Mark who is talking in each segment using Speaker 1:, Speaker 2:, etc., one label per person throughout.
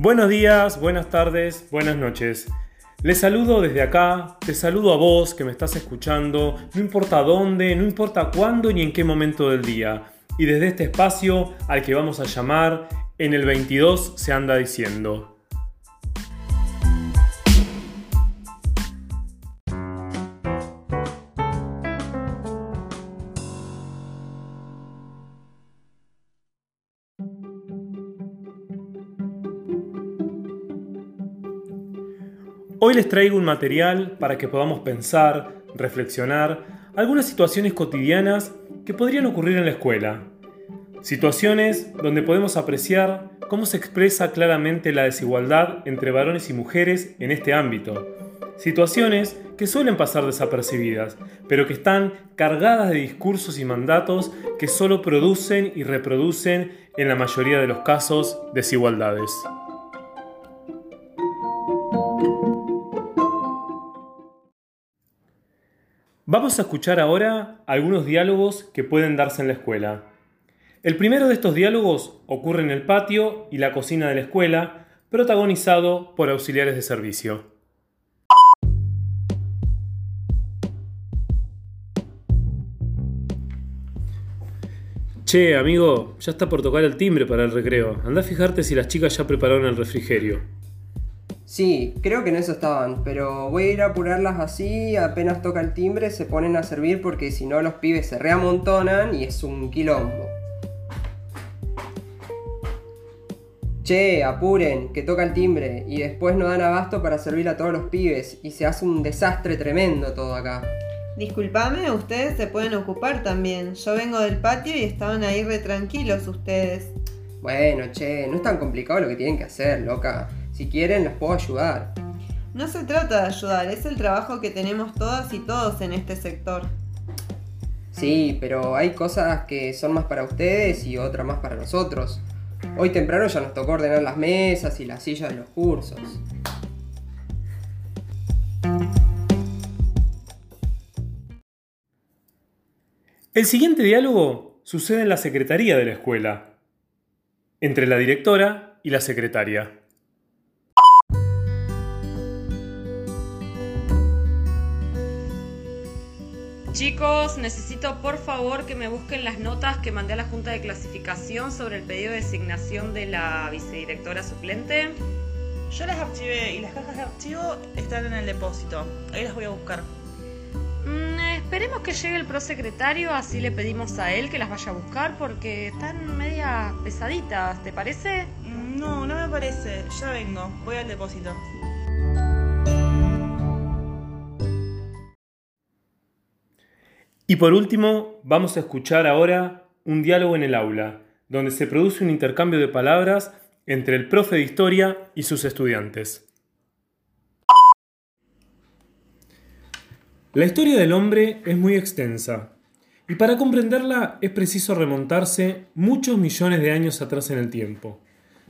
Speaker 1: Buenos días, buenas tardes, buenas noches. Les saludo desde acá, te saludo a vos que me estás escuchando, no importa dónde, no importa cuándo ni en qué momento del día. Y desde este espacio al que vamos a llamar, en el 22 se anda diciendo. Les traigo un material para que podamos pensar, reflexionar algunas situaciones cotidianas que podrían ocurrir en la escuela. Situaciones donde podemos apreciar cómo se expresa claramente la desigualdad entre varones y mujeres en este ámbito. Situaciones que suelen pasar desapercibidas, pero que están cargadas de discursos y mandatos que solo producen y reproducen, en la mayoría de los casos, desigualdades. Vamos a escuchar ahora algunos diálogos que pueden darse en la escuela. El primero de estos diálogos ocurre en el patio y la cocina de la escuela, protagonizado por auxiliares de servicio. Che, amigo, ya está por tocar el timbre para el recreo. Anda a fijarte si las chicas ya prepararon el refrigerio.
Speaker 2: Sí, creo que en eso estaban, pero voy a ir a apurarlas así, apenas toca el timbre se ponen a servir porque si no los pibes se reamontonan y es un quilombo. Che, apuren, que toca el timbre y después no dan abasto para servir a todos los pibes y se hace un desastre tremendo todo acá.
Speaker 3: Disculpame, ustedes se pueden ocupar también. Yo vengo del patio y estaban ahí re tranquilos ustedes.
Speaker 2: Bueno, che, no es tan complicado lo que tienen que hacer, loca. Si quieren, los puedo ayudar.
Speaker 3: No se trata de ayudar, es el trabajo que tenemos todas y todos en este sector.
Speaker 2: Sí, pero hay cosas que son más para ustedes y otras más para nosotros. Hoy temprano ya nos tocó ordenar las mesas y las sillas de los cursos.
Speaker 1: El siguiente diálogo sucede en la secretaría de la escuela, entre la directora y la secretaria.
Speaker 4: Chicos, necesito por favor que me busquen las notas que mandé a la Junta de Clasificación sobre el pedido de designación de la vicedirectora suplente.
Speaker 5: Yo las archivé y las cajas de archivo están en el depósito. Ahí las voy a buscar.
Speaker 4: Mm, esperemos que llegue el prosecretario, así le pedimos a él que las vaya a buscar porque están media pesaditas, ¿te parece?
Speaker 5: Mm, No, no me parece. Ya vengo. Voy al depósito.
Speaker 1: Y por último, vamos a escuchar ahora un diálogo en el aula, donde se produce un intercambio de palabras entre el profe de historia y sus estudiantes. La historia del hombre es muy extensa, y para comprenderla es preciso remontarse muchos millones de años atrás en el tiempo.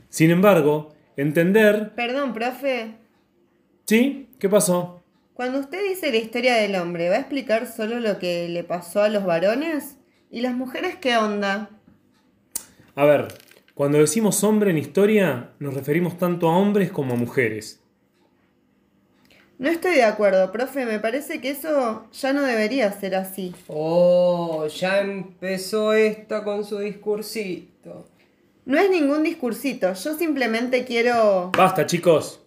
Speaker 1: Sin embargo, entender...
Speaker 3: Perdón, profe.
Speaker 1: ¿Sí? ¿Qué pasó?
Speaker 3: Cuando usted dice la historia del hombre, ¿va a explicar solo lo que le pasó a los varones? ¿Y las mujeres qué onda?
Speaker 1: A ver, cuando decimos hombre en historia, nos referimos tanto a hombres como a mujeres.
Speaker 3: No estoy de acuerdo, profe, me parece que eso ya no debería ser así.
Speaker 2: Oh, ya empezó esta con su discursito.
Speaker 3: No es ningún discursito, yo simplemente quiero...
Speaker 1: Basta, chicos.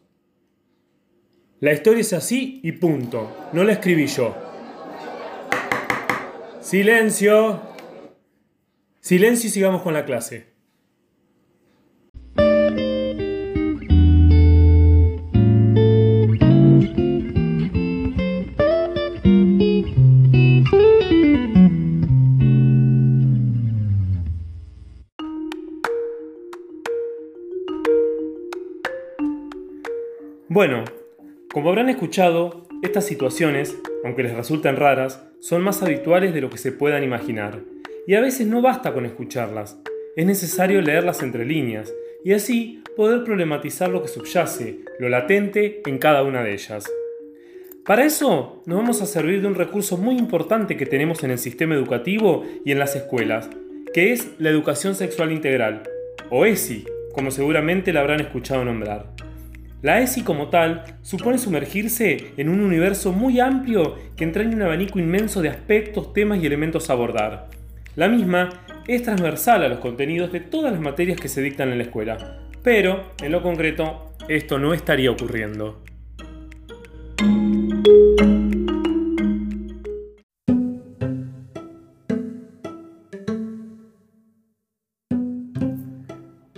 Speaker 1: La historia es así y punto. No la escribí yo. Silencio. Silencio y sigamos con la clase. Bueno, como habrán escuchado, estas situaciones, aunque les resulten raras, son más habituales de lo que se puedan imaginar. Y a veces no basta con escucharlas, es necesario leerlas entre líneas y así poder problematizar lo que subyace, lo latente en cada una de ellas. Para eso nos vamos a servir de un recurso muy importante que tenemos en el sistema educativo y en las escuelas, que es la educación sexual integral, o ESI, como seguramente la habrán escuchado nombrar. La ESI como tal supone sumergirse en un universo muy amplio que entraña un abanico inmenso de aspectos, temas y elementos a abordar. La misma es transversal a los contenidos de todas las materias que se dictan en la escuela, pero en lo concreto esto no estaría ocurriendo.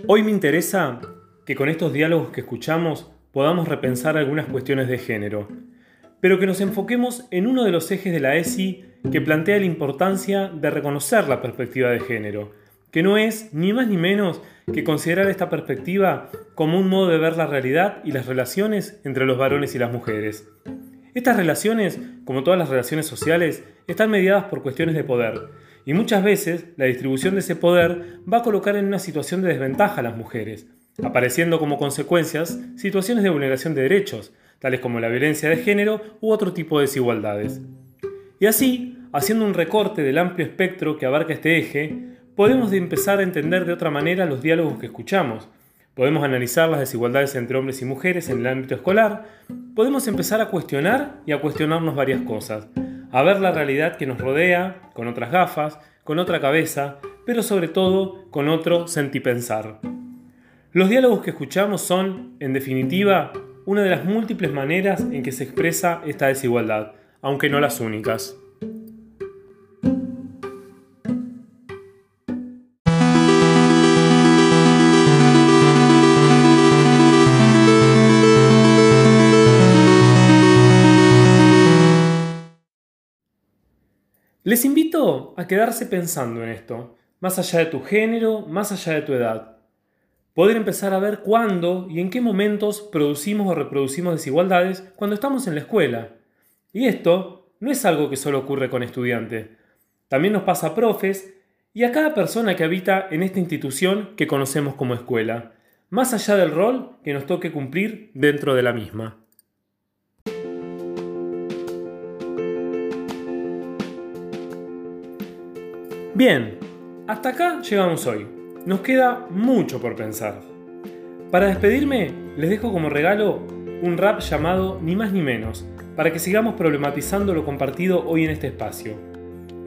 Speaker 1: Hoy me interesa que con estos diálogos que escuchamos podamos repensar algunas cuestiones de género, pero que nos enfoquemos en uno de los ejes de la ESI que plantea la importancia de reconocer la perspectiva de género, que no es ni más ni menos que considerar esta perspectiva como un modo de ver la realidad y las relaciones entre los varones y las mujeres. Estas relaciones, como todas las relaciones sociales, están mediadas por cuestiones de poder, y muchas veces la distribución de ese poder va a colocar en una situación de desventaja a las mujeres, apareciendo como consecuencias situaciones de vulneración de derechos, tales como la violencia de género u otro tipo de desigualdades. Y así, haciendo un recorte del amplio espectro que abarca este eje, podemos empezar a entender de otra manera los diálogos que escuchamos. Podemos analizar las desigualdades entre hombres y mujeres en el ámbito escolar. Podemos empezar a cuestionar y a cuestionarnos varias cosas a ver la realidad que nos rodea con otras gafas, con otra cabeza, pero sobre todo con otro sentipensar. Los diálogos que escuchamos son, en definitiva, una de las múltiples maneras en que se expresa esta desigualdad, aunque no las únicas. Les invito a quedarse pensando en esto, más allá de tu género, más allá de tu edad. Poder empezar a ver cuándo y en qué momentos producimos o reproducimos desigualdades cuando estamos en la escuela. Y esto no es algo que solo ocurre con estudiantes. También nos pasa a profes y a cada persona que habita en esta institución que conocemos como escuela, más allá del rol que nos toque cumplir dentro de la misma. Bien, hasta acá llegamos hoy. Nos queda mucho por pensar. Para despedirme, les dejo como regalo un rap llamado Ni más ni menos, para que sigamos problematizando lo compartido hoy en este espacio.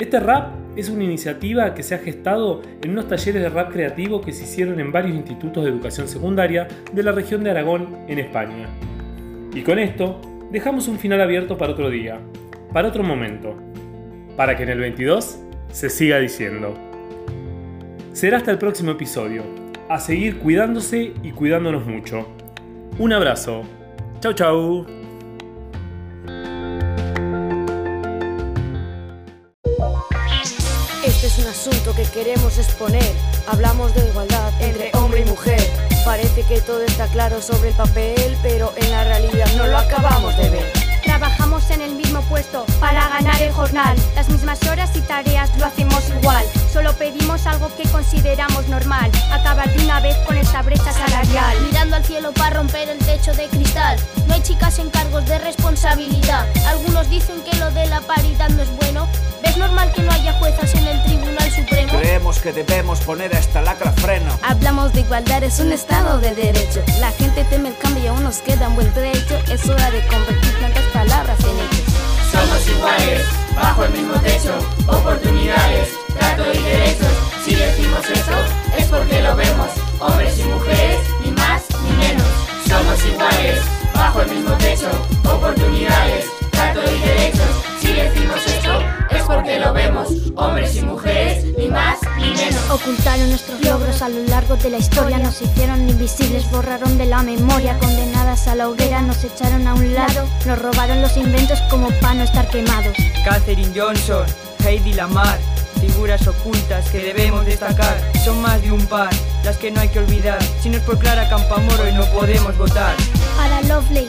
Speaker 1: Este rap es una iniciativa que se ha gestado en unos talleres de rap creativo que se hicieron en varios institutos de educación secundaria de la región de Aragón, en España. Y con esto, dejamos un final abierto para otro día, para otro momento, para que en el 22 se siga diciendo. Será hasta el próximo episodio. A seguir cuidándose y cuidándonos mucho. Un abrazo. Chau chau.
Speaker 6: Este es un asunto que queremos exponer. Hablamos de igualdad entre hombre y mujer. Parece que todo está claro sobre el papel, pero en la realidad no lo acabamos de ver.
Speaker 7: Trabajamos en el mismo puesto para ganar el jornal. Las mismas horas y tareas lo hacemos igual. Solo pedimos algo que consideramos normal. Acabar de una vez con esta brecha salarial.
Speaker 8: Mirando al cielo para romper el techo de cristal. No hay chicas en cargos de
Speaker 9: Creemos que debemos poner a esta lacra freno.
Speaker 10: Hablamos de igualdad, es un estado de derecho. La gente teme el cambio y aún nos queda un buen trecho. Es hora de convertir tantas palabras en hechos.
Speaker 11: Somos iguales, bajo el mismo techo, oportunidades, trato y derechos.
Speaker 7: Nuestros logros a lo largo de la historia, nos hicieron invisibles, borraron de la memoria, condenadas a la hoguera, nos echaron a un lado, nos robaron los inventos como para no estar quemados.
Speaker 12: Catherine Johnson, Heidi Lamar, figuras ocultas que debemos destacar, son más de un par, las que no hay que olvidar, si no es por Clara Campamoro y no podemos votar.
Speaker 7: Para Lovely,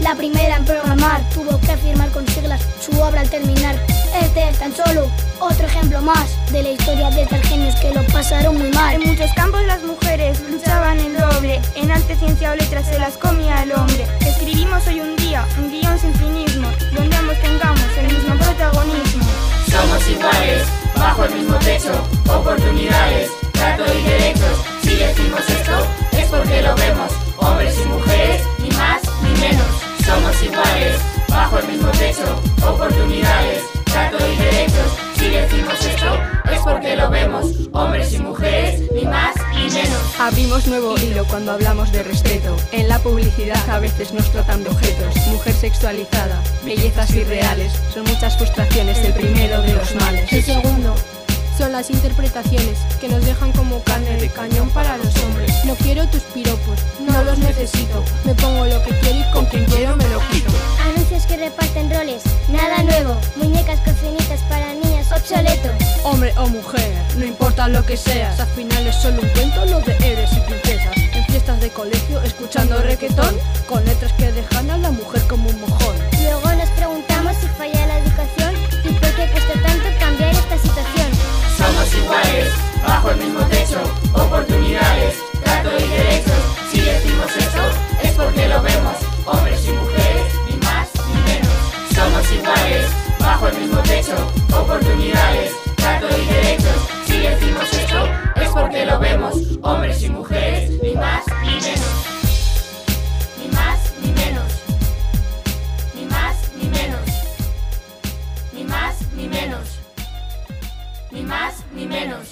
Speaker 7: la primera en programar, tuvo que firmar con siglas su obra al terminar. Este es tan solo otro ejemplo más de la historia de tal genios que lo pasaron muy mal.
Speaker 13: En muchos campos las mujeres luchaban en doble, en arte, ciencia o letras se las comía el hombre. Escribimos hoy un día, un guion sin finismo, donde ambos tengamos el mismo protagonismo.
Speaker 11: Somos iguales, bajo el mismo techo, oportunidades, trato y derechos. Si decimos esto, es porque lo vemos, hombres
Speaker 14: nuevo hilo cuando hablamos de respeto. En la publicidad a veces nos tratan de objetos. Mujer sexualizada, bellezas irreales. Son muchas frustraciones el primero de los males.
Speaker 15: Las interpretaciones que nos dejan como carne de cañón para los hombres. No quiero tus piropos, no los necesito. Me pongo lo que quiero y con quien quiero me lo quito.
Speaker 8: Anuncios que reparten roles, nada nuevo. Muñecas cocinitas para niñas, obsoleto.
Speaker 14: Hombre o mujer, no importa lo que seas, al final es solo un cuento lo de héroes y princesas. En fiestas de colegio, escuchando requetón, con bajo el mismo techo, oportunidades, trato y derechos. Si
Speaker 8: decimos eso,
Speaker 11: es porque lo vemos, hombres y mujeres, ni más ni menos. Ni más ni menos. Ni más ni menos. Ni más ni menos. Ni más ni menos.